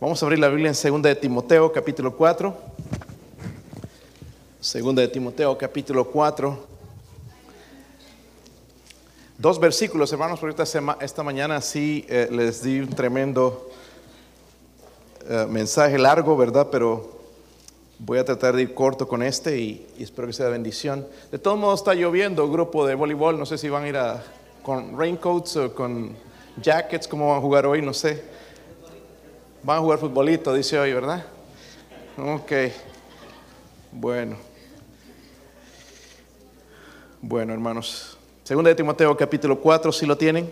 Vamos a abrir la Biblia en 2 de Timoteo, capítulo 4. 2 de Timoteo, capítulo 4. Dos versículos, hermanos, porque esta, mañana sí eh, les di un tremendo eh, mensaje largo, ¿verdad? Pero voy a tratar de ir corto con este y, espero que sea bendición. De todos modos está lloviendo, grupo de voleibol, no sé si van a ir a, con raincoats o con jackets, cómo van a jugar hoy, no sé. Van a jugar futbolito, dice hoy, ¿verdad? Ok. Bueno. Bueno, hermanos. Segunda de Timoteo capítulo 4, si lo tienen.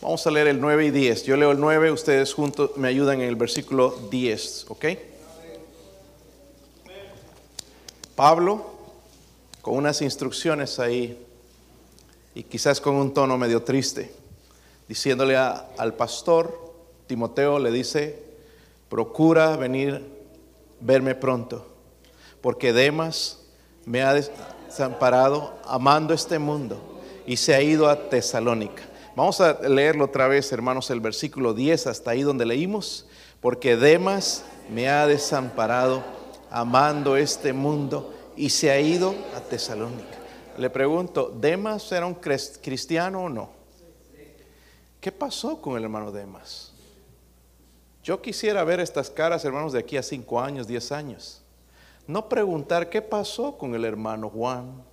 Vamos a leer el 9 y 10. Yo leo el 9, ustedes juntos me ayudan en el versículo 10, ¿ok? Pablo, con unas instrucciones ahí, y quizás con un tono medio triste, diciéndole al pastor, Timoteo le dice, procura venir, verme pronto, porque Demas me ha desamparado amando este mundo y se ha ido a Tesalónica. Vamos a leerlo otra vez, hermanos, el versículo 10 hasta ahí donde leímos, porque Demas me ha desamparado amando este mundo y se ha ido a Tesalónica. Le pregunto, ¿Demas era un cristiano o no? ¿Qué pasó con el hermano Demas? Yo quisiera ver estas caras, hermanos, de aquí a cinco años, diez años. No preguntar qué pasó con el hermano Juan,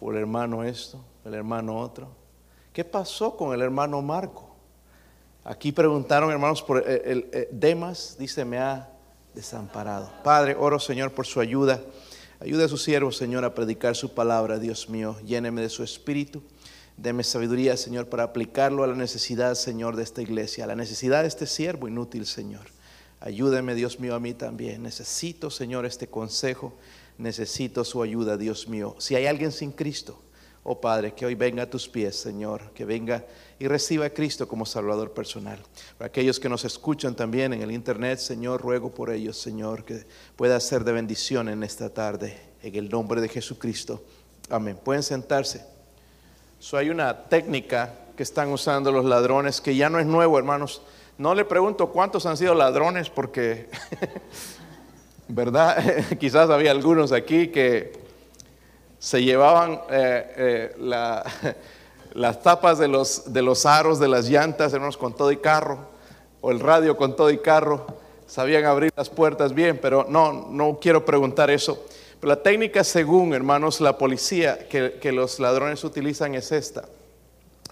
o el hermano esto, el hermano otro. ¿Qué pasó con el hermano Marco? Aquí preguntaron, hermanos, por el, el Demas, dice, me ha desamparado. Padre, oro, Señor, por su ayuda. Ayuda a su siervo, Señor, a predicar su palabra, Dios mío. Lléneme de su espíritu. Deme sabiduría, Señor, para aplicarlo a la necesidad, Señor, de esta iglesia, a la necesidad de este siervo inútil, Señor. Ayúdeme, Dios mío, a mí también. Necesito, Señor, este consejo. Necesito su ayuda, Dios mío. Si hay alguien sin Cristo, oh Padre, que hoy venga a tus pies, Señor, que venga y reciba a Cristo como Salvador personal. Para aquellos que nos escuchan también en el Internet, Señor, ruego por ellos, Señor, que pueda ser de bendición en esta tarde, en el nombre de Jesucristo. Amén. Pueden sentarse. So, hay una técnica que están usando los ladrones que ya no es nuevo, hermanos. No le pregunto cuántos han sido ladrones porque, ¿verdad? Quizás había algunos aquí que se llevaban eh, eh, las tapas de los, de los aros de las llantas, hermanos, con todo y carro, o el radio con todo y carro. Sabían abrir las puertas bien, pero no, no quiero preguntar eso la técnica según, hermanos, la policía que, los ladrones utilizan es esta.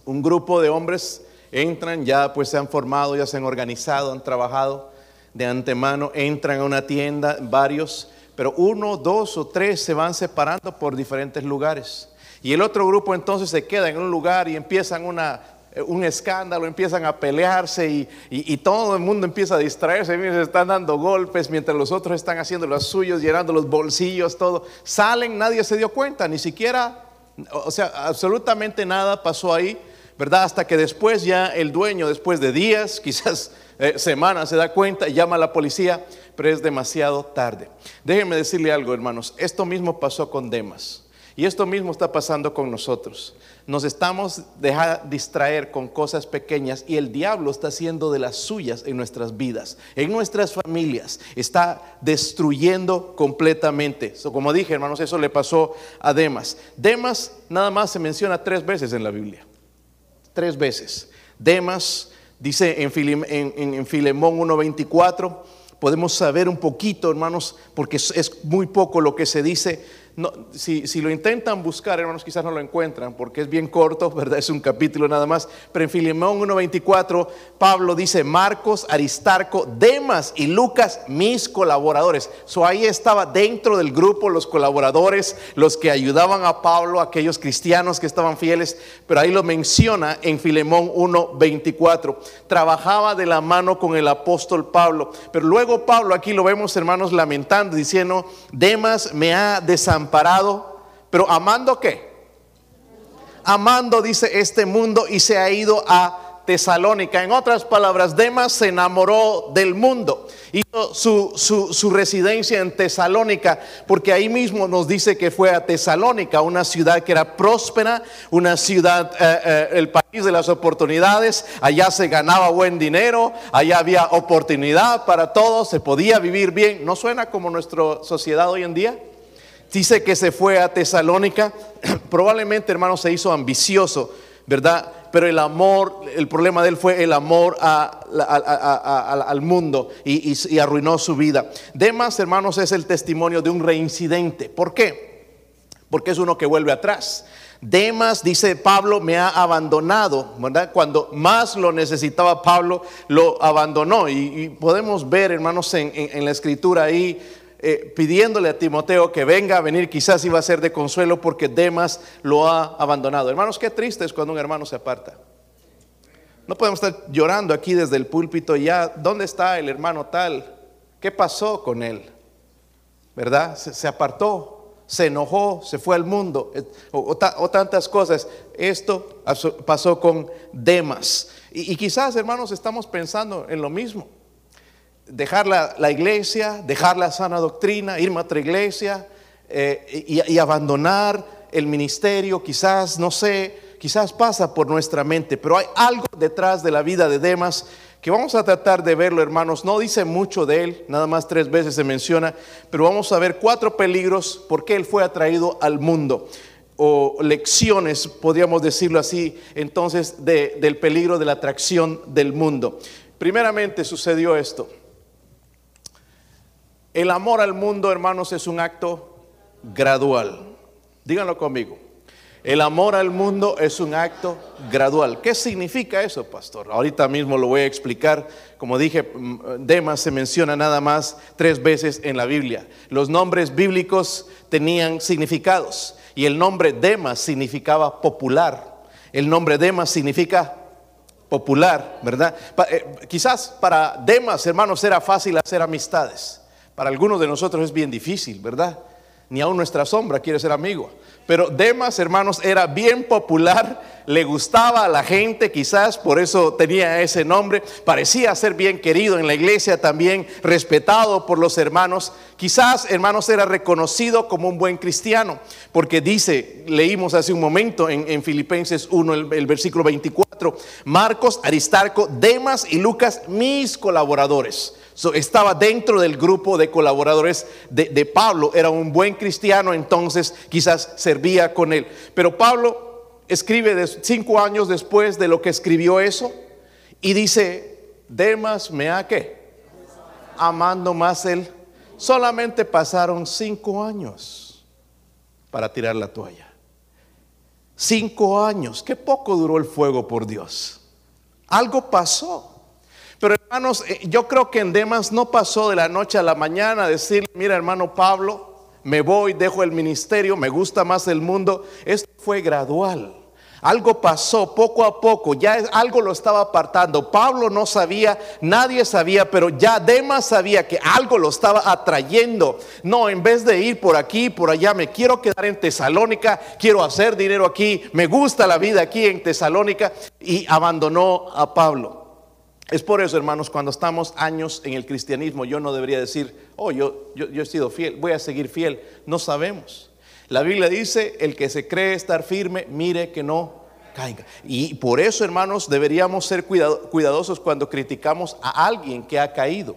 Un grupo de hombres entran, ya pues se han formado, ya se han organizado, han trabajado de antemano, entran a una tienda, varios, pero uno, dos o tres se van separando por diferentes lugares. Y el otro grupo entonces se queda en un lugar y empiezan una un escándalo, empiezan a pelearse y, todo el mundo empieza a distraerse, se están dando golpes mientras los otros están haciendo los suyos, llenando los bolsillos, todo. Salen, nadie se dio cuenta, ni siquiera, o sea, absolutamente nada pasó ahí, ¿verdad? Hasta que después ya el dueño, después de días, quizás eh, semanas, se da cuenta, y llama a la policía, pero es demasiado tarde. Déjenme decirle algo, hermanos, esto mismo pasó con Demas. Y esto mismo está pasando con nosotros. Nos estamos dejando distraer con cosas pequeñas y el diablo está haciendo de las suyas en nuestras vidas, en nuestras familias. Está destruyendo completamente. como dije, hermanos, eso le pasó a Demas. Demas nada más se menciona tres veces en la Biblia. Tres veces. Demas dice en, en Filemón 1.24. Podemos saber un poquito, hermanos, porque es muy poco lo que se dice no, si, lo intentan buscar, hermanos, quizás no lo encuentran porque es bien corto, ¿verdad? Es un capítulo nada más. Pero en Filemón 1.24, Pablo dice, Marcos, Aristarco, Demas y Lucas, mis colaboradores. So ahí estaba dentro del grupo los colaboradores, los que ayudaban a Pablo, aquellos cristianos que estaban fieles. Pero ahí lo menciona en Filemón 1.24. Trabajaba de la mano con el apóstol Pablo. Pero luego Pablo, aquí lo vemos, hermanos, lamentando, diciendo, Demas me ha desamparado parado, pero amando qué? Amando, dice este mundo, y se ha ido a Tesalónica. En otras palabras, Demas se enamoró del mundo. Hizo su, su, residencia en Tesalónica, porque ahí mismo nos dice que fue a Tesalónica, una ciudad que era próspera, una ciudad, eh, eh, el país de las oportunidades. Allá se ganaba buen dinero, allá había oportunidad para todos, se podía vivir bien. ¿No suena como nuestra sociedad hoy en día? Dice que se fue a Tesalónica, probablemente hermano se hizo ambicioso, ¿verdad? Pero el amor, el problema de él fue el amor al mundo y, arruinó su vida. Demas, hermanos, es el testimonio de un reincidente. ¿Por qué? Porque es uno que vuelve atrás. Demas, dice Pablo, me ha abandonado, ¿verdad? Cuando más lo necesitaba Pablo, lo abandonó. Y, podemos ver, hermanos, en la escritura ahí eh, pidiéndole a Timoteo que venga a venir, quizás iba a ser de consuelo porque Demas lo ha abandonado. Hermanos, qué triste es cuando un hermano se aparta. No podemos estar llorando aquí desde el púlpito ya, ¿dónde está el hermano tal? ¿Qué pasó con él? ¿Verdad? Se, apartó, se enojó, se fue al mundo, eh, o, tantas cosas. Esto pasó con Demas. y quizás, hermanos, estamos pensando en lo mismo dejar la, iglesia, dejar la sana doctrina, irme a otra iglesia eh, y, abandonar el ministerio, quizás, no sé, quizás pasa por nuestra mente, pero hay algo detrás de la vida de Demas que vamos a tratar de verlo, hermanos. No dice mucho de él, nada más tres veces se menciona, pero vamos a ver cuatro peligros por qué él fue atraído al mundo o lecciones, podríamos decirlo así, entonces, del peligro de la atracción del mundo. Primeramente sucedió esto. El amor al mundo, hermanos, es un acto gradual. Díganlo conmigo. El amor al mundo es un acto gradual. ¿Qué significa eso, pastor? Ahorita mismo lo voy a explicar. Como dije, mm, Demas se menciona nada más tres veces en la Biblia. Los nombres bíblicos tenían significados y el nombre Demas significaba popular. El nombre Demas significa popular, ¿verdad? Eh, quizás para Demas, hermanos, era fácil hacer amistades. Para algunos de nosotros es bien difícil, ¿verdad? Ni aún nuestra sombra quiere ser amigo. Pero Demas, hermanos, era bien popular, le gustaba a la gente, quizás por eso tenía ese nombre. Parecía ser bien querido en la iglesia también, respetado por los hermanos. Quizás, hermanos, era reconocido como un buen cristiano, porque dice, leímos hace un momento en, Filipenses 1, el, versículo 24, Marcos, Aristarco, Demas y Lucas, mis colaboradores estaba dentro del grupo de colaboradores de, Pablo, era un buen cristiano, entonces quizás servía con él. Pero Pablo escribe cinco años después de lo que escribió eso y dice, Demas me ha que amando más él. Solamente pasaron cinco años para tirar la toalla. Cinco años, qué poco duró el fuego por Dios. Algo pasó. Pero hermanos, eh, yo creo que en Demas no pasó de la noche a la mañana decir, mira hermano Pablo, me voy, dejo el ministerio, me gusta más el mundo. Esto fue gradual. Algo pasó poco a poco, ya algo lo estaba apartando. Pablo no sabía, nadie sabía, pero ya Demas sabía que algo lo estaba atrayendo. No, en vez de ir por aquí, por allá, me quiero quedar en Tesalónica, quiero hacer dinero aquí, me gusta la vida aquí en Tesalónica y abandonó a Pablo. Es por eso, hermanos, cuando estamos años en el cristianismo, yo no debería decir, oh, yo, yo, he sido fiel, voy a seguir fiel. No sabemos. La Biblia dice, el que se cree estar firme, mire que no caiga. Y por eso, hermanos, deberíamos ser cuidadosos cuando criticamos a alguien que ha caído.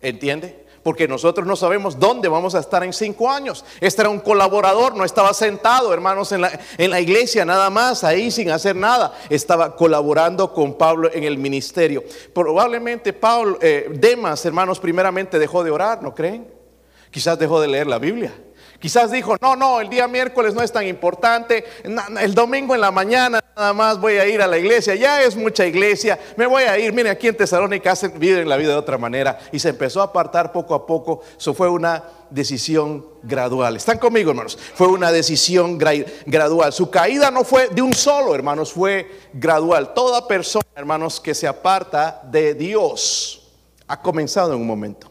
¿Entiende? Porque nosotros no sabemos dónde vamos a estar en cinco años. Este era un colaborador, no estaba sentado, hermanos, en la, en la iglesia, nada más, ahí sin hacer nada. Estaba colaborando con Pablo en el ministerio. Probablemente Pablo, eh, Demas, hermanos, primeramente dejó de orar, ¿no creen? Quizás dejó de leer la Biblia. Quizás dijo, no, no, el día miércoles no es tan importante, el domingo en la mañana nada más voy a ir a la iglesia, ya es mucha iglesia, me voy a ir, mire aquí en Tesalónica viven la vida de otra manera y se empezó a apartar poco a poco, eso fue una decisión gradual. ¿Están conmigo, hermanos? Fue una decisión gradual. Su caída no fue de un solo, hermanos, fue gradual. Toda persona, hermanos, que se aparta de Dios ha comenzado en un momento.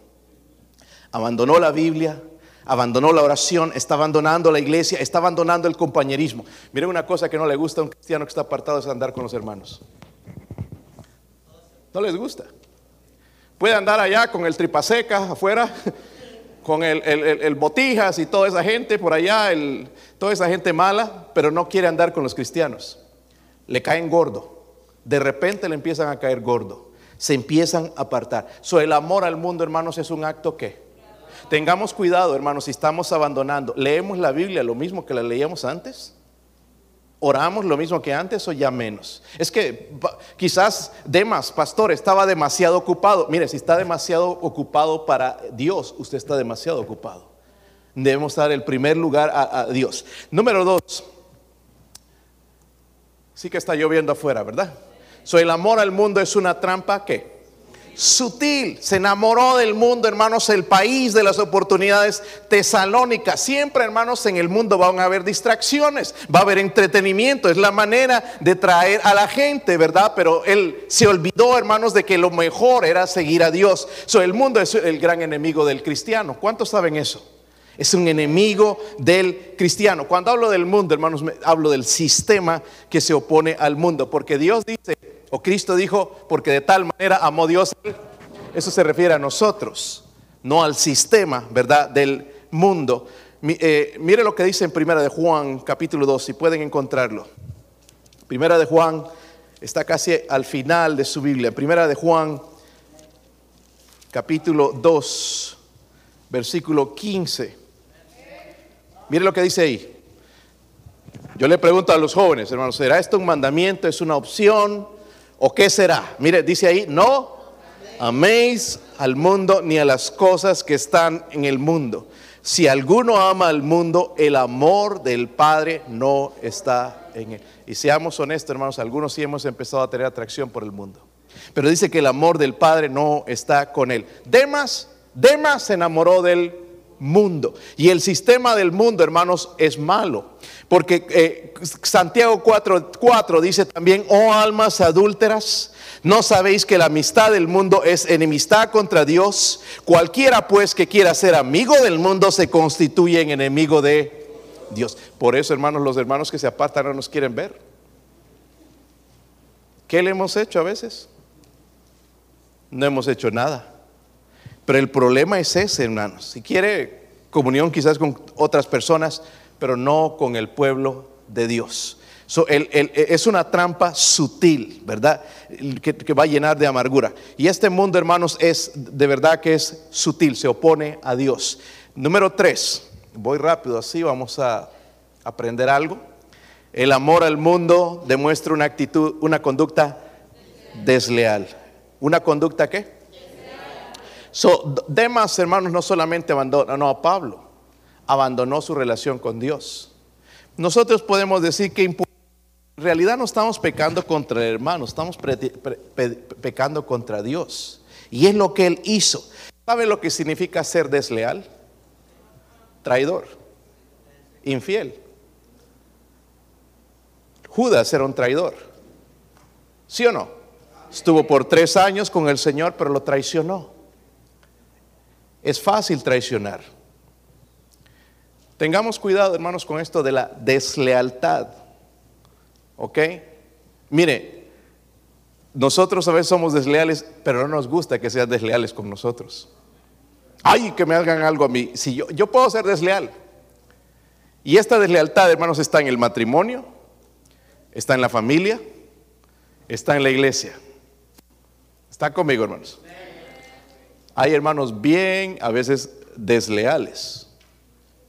Abandonó la Biblia, abandonó la oración, está abandonando la iglesia, está abandonando el compañerismo. Miren una cosa que no le gusta a un cristiano que está apartado es andar con los hermanos. No les gusta. Puede andar allá con el tripaseca afuera, con el, botijas y toda esa gente por allá, toda esa gente mala, pero no quiere andar con los cristianos. Le caen gordo. De repente le empiezan a caer gordo. Se empiezan a apartar. So, el amor al mundo, hermanos, es un acto que Tengamos cuidado, hermanos, si estamos abandonando. ¿Leemos la Biblia lo mismo que la leíamos antes? ¿Oramos lo mismo que antes o ya menos? Es que quizás Demas, pastor, estaba demasiado ocupado. Mire, si está demasiado ocupado para Dios, usted está demasiado ocupado. Debemos dar el primer lugar a, Dios. Número dos. Sí que está lloviendo afuera, ¿verdad? So, el amor al mundo es una trampa que sutil, se enamoró del mundo, hermanos, el país de las oportunidades tesalónicas. Siempre, hermanos, en el mundo van a haber distracciones, va a haber entretenimiento, es la manera de traer a la gente, ¿verdad? Pero él se olvidó, hermanos, de que lo mejor era seguir a Dios. So, el mundo es el gran enemigo del cristiano. ¿Cuántos saben eso? Es un enemigo del cristiano. Cuando hablo del mundo, hermanos, hablo del sistema que se opone al mundo, porque Dios dice, o Cristo dijo, porque de tal manera amó Dios. Eso se refiere a nosotros, no al sistema, ¿verdad? Del mundo. Eh, mire lo que dice en Primera de Juan, capítulo 2, si pueden encontrarlo. Primera de Juan está casi al final de su Biblia. Primera de Juan, capítulo 2, versículo 15. Mire lo que dice ahí. Yo le pregunto a los jóvenes, hermanos, ¿será esto un mandamiento? ¿Es una opción? ¿O qué será? Mire, dice ahí, no améis al mundo ni a las cosas que están en el mundo. Si alguno ama al mundo, el amor del Padre no está en él. Y seamos honestos, hermanos, algunos sí hemos empezado a tener atracción por el mundo. Pero dice que el amor del Padre no está con él. Demas, Demas se enamoró del mundo. Y el sistema del mundo, hermanos, es malo. Porque eh, Santiago 4, dice también, oh almas adúlteras, ¿no sabéis que la amistad del mundo es enemistad contra Dios? Cualquiera pues que quiera ser amigo del mundo se constituye en enemigo de Dios. Por eso, hermanos, los hermanos que se apartan no nos quieren ver. ¿Qué le hemos hecho a veces? No hemos hecho nada. Pero el problema es ese, hermanos. Si quiere comunión quizás con otras personas, pero no con el pueblo de Dios. es una trampa sutil, ¿verdad? Que, que, va a llenar de amargura. Y este mundo, hermanos, es de verdad que es sutil, se opone a Dios. Número tres, voy rápido así, vamos a aprender algo. El amor al mundo demuestra una actitud, una conducta desleal. ¿Una conducta qué? So, Demas, hermanos, no solamente abandonó a Pablo, abandonó su relación con Dios. Nosotros podemos decir que en realidad no estamos pecando contra el hermano, estamos pecando contra Dios. Y es lo que él hizo. ¿Sabe lo que significa ser desleal? Traidor, infiel. Judas era un traidor. ¿Sí o no? Estuvo por tres años con el Señor, pero lo traicionó. Es fácil traicionar. Tengamos cuidado, hermanos, con esto de la deslealtad. ¿Ok? Mire, nosotros a veces somos desleales, pero no nos gusta que sean desleales con nosotros. Ay, que me hagan algo a mí. Si yo, yo puedo ser desleal. Y esta deslealtad, hermanos, está en el matrimonio, está en la familia, está en la iglesia. ¿Está conmigo, hermanos? Hay hermanos bien, a veces desleales.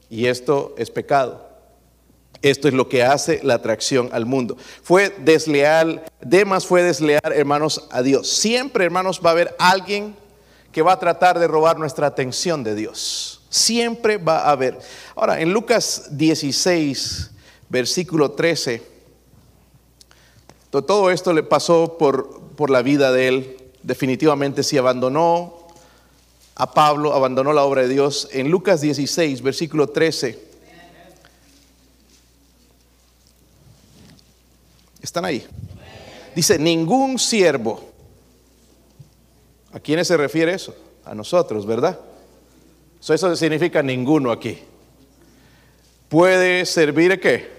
Y esto es pecado. Esto es lo que hace la atracción al mundo. Fue desleal, Demas fue desleal, hermanos, a Dios. Siempre, hermanos, va a haber alguien que va a tratar de robar nuestra atención de Dios. Siempre va a haber. Ahora, en Lucas 16, versículo 13, todo esto le pasó por, por la vida de él. Definitivamente si abandonó a Pablo, abandonó la obra de Dios. En Lucas 16, versículo 13. ¿Están ahí? Dice, ningún siervo. ¿A quiénes se refiere eso? A nosotros, ¿verdad? eso significa ninguno aquí. ¿Puede servir qué?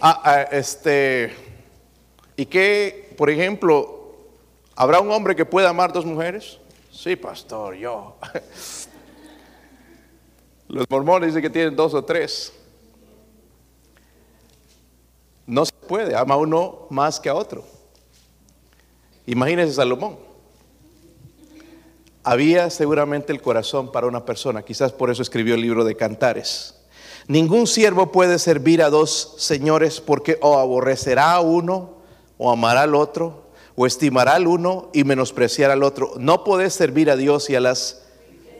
Ah, ah, este, y que, por ejemplo, ¿Habrá un hombre que pueda amar dos mujeres? Sí, pastor, yo. Los mormones dicen que tienen dos o tres. No se puede, ama uno más que a otro. Imagínese Salomón. Había seguramente el corazón para una persona, quizás por eso escribió el libro de Cantares. Ningún siervo puede servir a dos señores porque o aborrecerá a uno o amará al otro o estimará al uno y menospreciará al otro. No puede servir a Dios y a las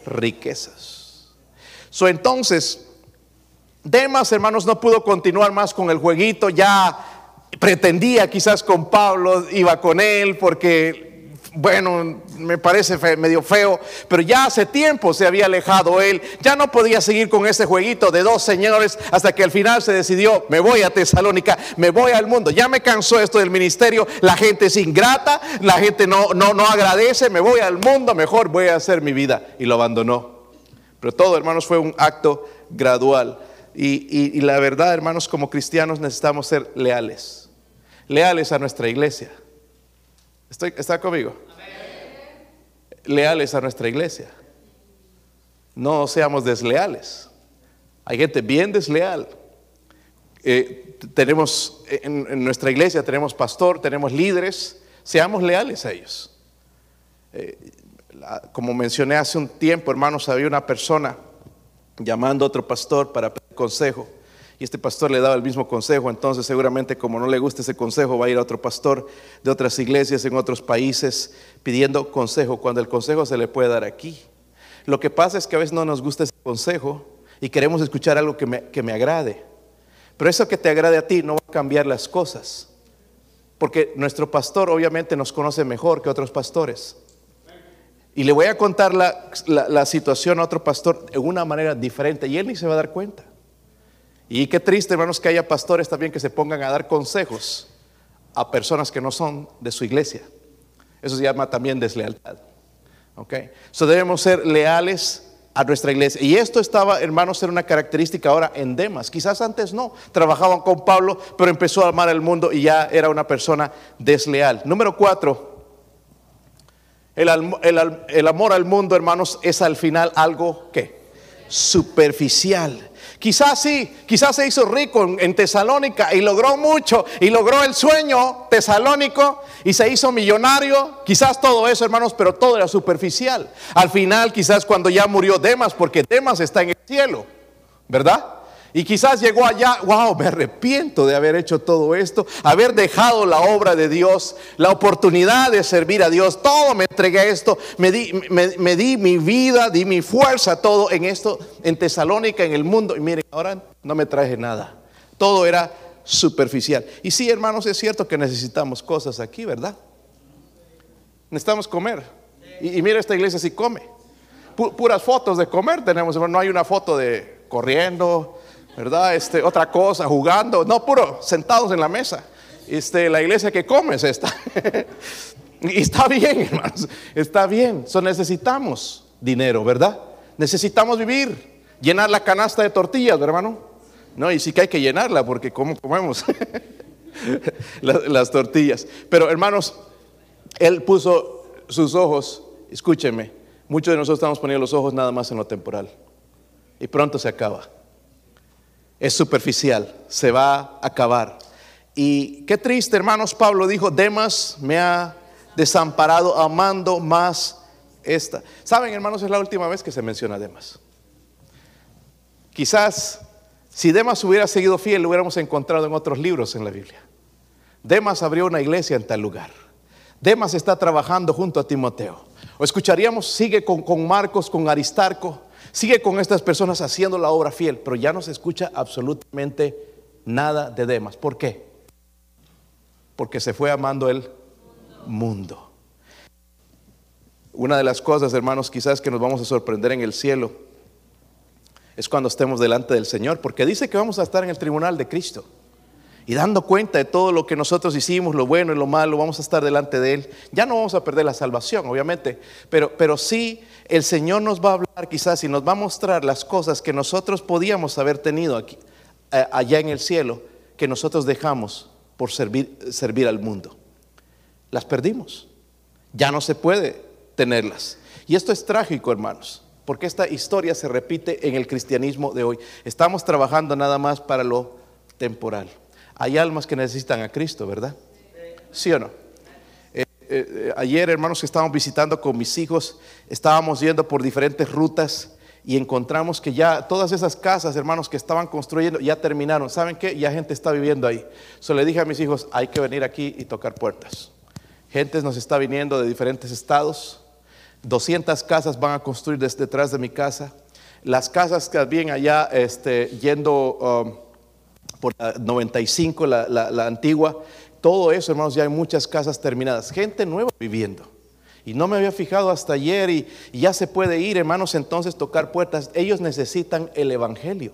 riquezas. So entonces, Demas, hermanos, no pudo continuar más con el jueguito, ya pretendía quizás con Pablo, iba con él porque, bueno, me parece medio feo, pero ya hace tiempo se había alejado él, ya no podía seguir con ese jueguito de dos señores hasta que al final se decidió, me voy a Tesalónica, me voy al mundo, ya me cansó esto del ministerio, la gente es ingrata, la gente no, no, no agradece, me voy al mundo, mejor voy a hacer mi vida y lo abandonó. Pero todo, hermanos, fue un acto gradual. Y, la verdad, hermanos, como cristianos necesitamos ser leales. Leales a nuestra iglesia. ¿Está conmigo? Leales a nuestra iglesia. No seamos desleales. Hay gente bien desleal. Eh, tenemos en, nuestra iglesia tenemos pastor, tenemos líderes. Seamos leales a ellos. Eh, como mencioné hace un tiempo, hermanos, había una persona llamando a otro pastor para pedir consejo. Y este pastor le daba el mismo consejo, entonces seguramente como no le gusta ese consejo va a ir a otro pastor de otras iglesias en otros países pidiendo consejo, cuando el consejo se le puede dar aquí. Lo que pasa es que a veces no nos gusta ese consejo y queremos escuchar algo que me, que me agrade. Pero eso que te agrade a ti no va a cambiar las cosas. Porque nuestro pastor obviamente nos conoce mejor que otros pastores. Y le voy a contar la, situación a otro pastor de una manera diferente y él ni se va a dar cuenta. Y qué triste, hermanos, que haya pastores también que se pongan a dar consejos a personas que no son de su iglesia. Eso se llama también deslealtad. ¿Ok? So debemos ser leales a nuestra iglesia. Y esto estaba, hermanos, ser una característica ahora en Demas. Quizás antes no, trabajaban con Pablo, pero empezó a amar el mundo y ya era una persona desleal. Número cuatro, el, amor al mundo, hermanos, es al final algo que superficial. Quizás sí, quizás se hizo rico en, Tesalónica y logró mucho y logró el sueño tesalónico y se hizo millonario. Quizás todo eso, hermanos, pero todo era superficial. Al final, quizás cuando ya murió Demas, porque Demas está en el cielo, ¿verdad? Y quizás llegó allá, wow, me arrepiento de haber hecho todo esto, haber dejado la obra de Dios, la oportunidad de servir a Dios, todo me entregué a esto, me di, mi vida, di mi fuerza, todo en esto, en Tesalónica, en el mundo. Y miren, ahora no me traje nada. Todo era superficial. Y sí, hermanos, es cierto que necesitamos cosas aquí, ¿verdad? Necesitamos comer. Y, y mira, esta iglesia sí come. Puras fotos de comer tenemos, no hay una foto de corriendo, ¿verdad? Este, otra cosa, jugando, no, puro, sentados en la mesa. Este, la iglesia que come es esta. y está bien, hermanos, está bien. So, necesitamos dinero, ¿verdad? Necesitamos vivir, llenar la canasta de tortillas, hermano. No, y sí que hay que llenarla porque ¿cómo comemos? las, las tortillas. Pero hermanos, Él puso sus ojos, escúcheme, muchos de nosotros estamos poniendo los ojos nada más en lo temporal. Y pronto se acaba es superficial, se va a acabar. Y qué triste, hermanos, Pablo dijo, Demas me ha desamparado amando más esta. Saben, hermanos, es la última vez que se menciona Demas. Quizás si Demas hubiera seguido fiel, lo hubiéramos encontrado en otros libros en la Biblia. Demas abrió una iglesia en tal lugar. Demas está trabajando junto a Timoteo. O escucharíamos, sigue con, con Marcos, con Aristarco. Sigue con estas personas haciendo la obra fiel, pero ya no se escucha absolutamente nada de Demas. ¿Por qué? Porque se fue amando el mundo. Una de las cosas, hermanos, quizás que nos vamos a sorprender en el cielo es cuando estemos delante del Señor, porque dice que vamos a estar en el tribunal de Cristo y dando cuenta de todo lo que nosotros hicimos, lo bueno y lo malo, vamos a estar delante de Él. Ya no vamos a perder la salvación, obviamente, pero, pero sí el Señor nos va a hablar quizás y nos va a mostrar las cosas que nosotros podíamos haber tenido allá en el cielo, que nosotros dejamos por servir al mundo. Las perdimos. Ya no se puede tenerlas. Y esto es trágico, hermanos, porque esta historia se repite en el cristianismo de hoy. Estamos trabajando nada más para lo temporal. Hay almas que necesitan a Cristo, ¿verdad? ¿Sí o no? Eh, eh, ayer, hermanos, que estábamos visitando con mis hijos, estábamos yendo por diferentes rutas y encontramos que ya todas esas casas, hermanos, que estaban construyendo, ya terminaron. ¿Saben qué? Ya gente está viviendo ahí. So le dije a mis hijos, hay que venir aquí y tocar puertas. Gente nos está viniendo de diferentes estados. 200 casas van a construir desde detrás de mi casa. Las casas que habían allá, este, yendo um, por la 95, la, la antigua, todo eso, hermanos, ya hay muchas casas terminadas. Gente nueva viviendo. Y no me había fijado hasta ayer y, ya se puede ir, hermanos, entonces tocar puertas. Ellos necesitan el Evangelio.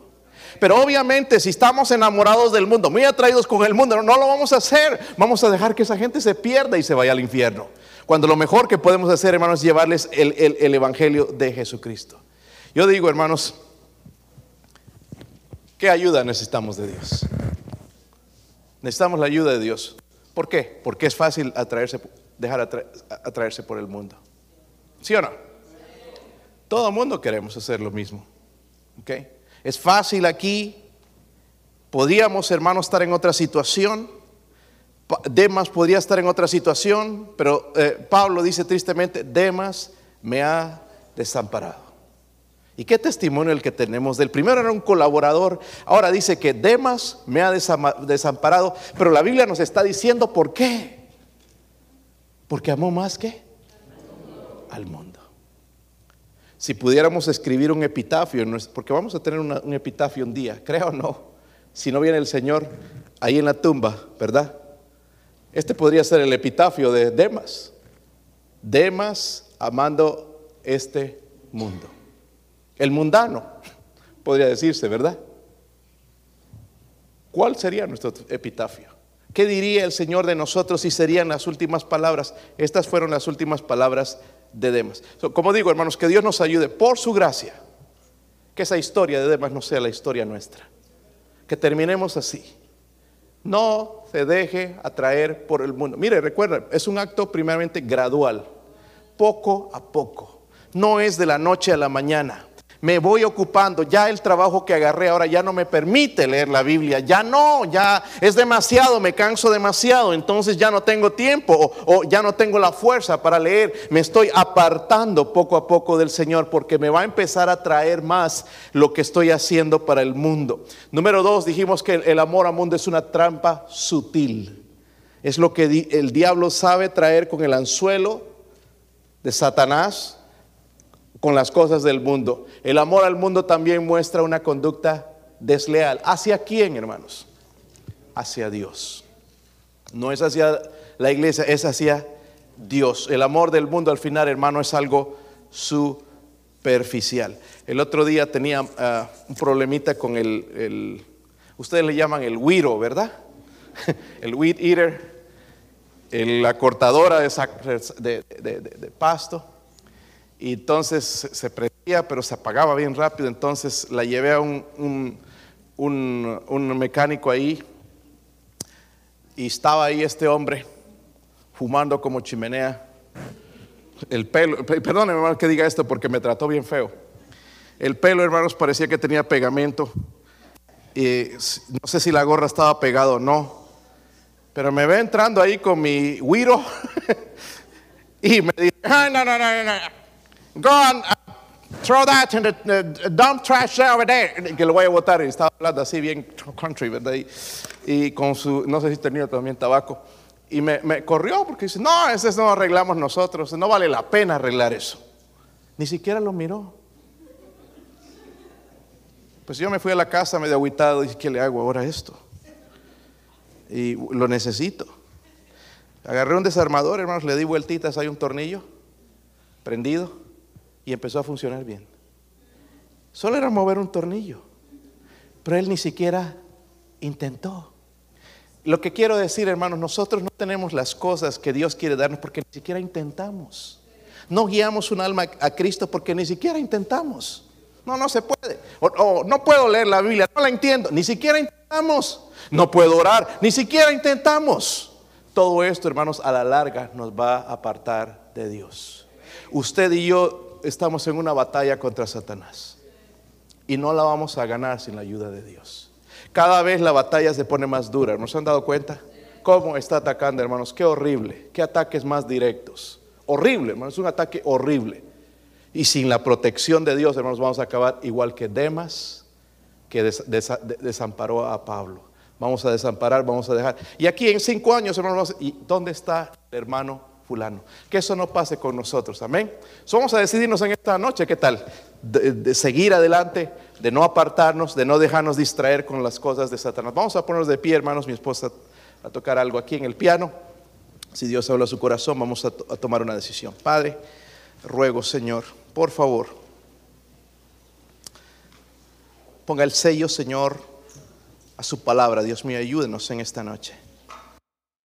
Pero obviamente si estamos enamorados del mundo, muy atraídos con el mundo, no, lo vamos a hacer. Vamos a dejar que esa gente se pierda y se vaya al infierno. Cuando lo mejor que podemos hacer, hermanos, es llevarles el, el Evangelio de Jesucristo. Yo digo, hermanos, ¿qué ayuda necesitamos de Dios? Necesitamos la ayuda de Dios. ¿Por qué? Porque es fácil atraerse dejar atraerse por el mundo. ¿Sí o no? Todo el mundo queremos hacer lo mismo. ¿Okay? Es fácil aquí. Podríamos, hermanos, estar en otra situación. Demas podría estar en otra situación, pero eh, Pablo dice tristemente, Demas me ha desamparado. ¿Y qué testimonio el que tenemos del primero era un colaborador, ahora dice que Demas me ha desamparado, pero la Biblia nos está diciendo por qué. Porque amó más que al mundo. Si pudiéramos escribir un epitafio, porque vamos a tener un epitafio un día, creo o no, si no viene el Señor ahí en la tumba, ¿verdad? Este podría ser el epitafio de Demas. Demas amando este mundo. El mundano, podría decirse, ¿verdad? ¿Cuál sería nuestro epitafio? ¿Qué diría el Señor de nosotros si serían las últimas palabras? Estas fueron las últimas palabras de Demas. como digo, hermanos, que Dios nos ayude por su gracia. Que esa historia de Demas no sea la historia nuestra. Que terminemos así. No se deje atraer por el mundo. Mire, recuerda, es un acto primeramente gradual, poco a poco. No es de la noche a la mañana me voy ocupando, ya el trabajo que agarré ahora ya no me permite leer la Biblia, ya no, ya es demasiado, me canso demasiado, entonces ya no tengo tiempo o, ya no tengo la fuerza para leer, me estoy apartando poco a poco del Señor porque me va a empezar a traer más lo que estoy haciendo para el mundo. Número dos, dijimos que el amor al mundo es una trampa sutil, es lo que el diablo sabe traer con el anzuelo de Satanás con las cosas del mundo. El amor al mundo también muestra una conducta desleal. ¿Hacia quién, hermanos? Hacia Dios. No es hacia la iglesia, es hacia Dios. El amor del mundo al final, hermano, es algo superficial. El otro día tenía ah, un problemita con el, ustedes le llaman el wiro, ¿verdad? el weed eater, la cortadora de, de pasto y entonces se prendía, pero se apagaba bien rápido. Entonces la llevé a un, un, mecánico ahí y estaba ahí este hombre fumando como chimenea. El pelo, perdón hermano que diga esto porque me trató bien feo. El pelo, hermanos, parecía que tenía pegamento. Y no sé si la gorra estaba pegada o no. Pero me ve entrando ahí con mi guiro y me dice, no, no, no, no, no. Go and uh, throw that in the, dump trash over there. Que lo voy a botar. Y estaba hablando así bien country, ¿verdad? Y, con su, no sé si tenía también tabaco. Y me, me corrió porque dice, no, ese no arreglamos nosotros. No vale la pena arreglar eso. Ni siquiera lo miró. Pues yo me fui a la casa medio aguitado y dije, ¿qué le hago ahora esto? Y lo necesito. Agarré un desarmador, hermanos, le di vueltitas, hay un tornillo prendido y empezó a funcionar bien. Solo era mover un tornillo, pero él ni siquiera intentó. Lo que quiero decir, hermanos, nosotros no tenemos las cosas que Dios quiere darnos porque ni siquiera intentamos. No guiamos un alma a Cristo porque ni siquiera intentamos. No, no se puede. No puedo leer la Biblia, no la entiendo. Ni siquiera intentamos. No puedo orar, ni siquiera intentamos. Todo esto, hermanos, a la larga nos va a apartar de Dios. Usted y yo estamos en una batalla contra Satanás y no la vamos a ganar sin la ayuda de Dios. Cada vez la batalla se pone más dura. ¿Nos han dado cuenta? ¿Cómo está atacando, hermanos? Qué horrible. Qué ataques más directos. Horrible, hermanos. Es un ataque horrible. Y sin la protección de Dios, hermanos, vamos a acabar igual que Demas, que desamparó a Pablo. Vamos a desamparar, vamos a dejar. Y aquí en cinco años, hermanos, ¿y dónde está el hermano fulano? Que eso no pase con nosotros, amén. vamos a decidirnos en esta noche, ¿qué tal? De, seguir adelante, de no apartarnos, de no dejarnos distraer con las cosas de Satanás. Vamos a ponernos de pie, hermanos, mi esposa a tocar algo aquí en el piano. Si Dios habla a su corazón, vamos a tomar una decisión. Padre, ruego, Señor, por favor, ponga el sello, Señor, a su palabra. Dios mío, ayúdenos en esta noche.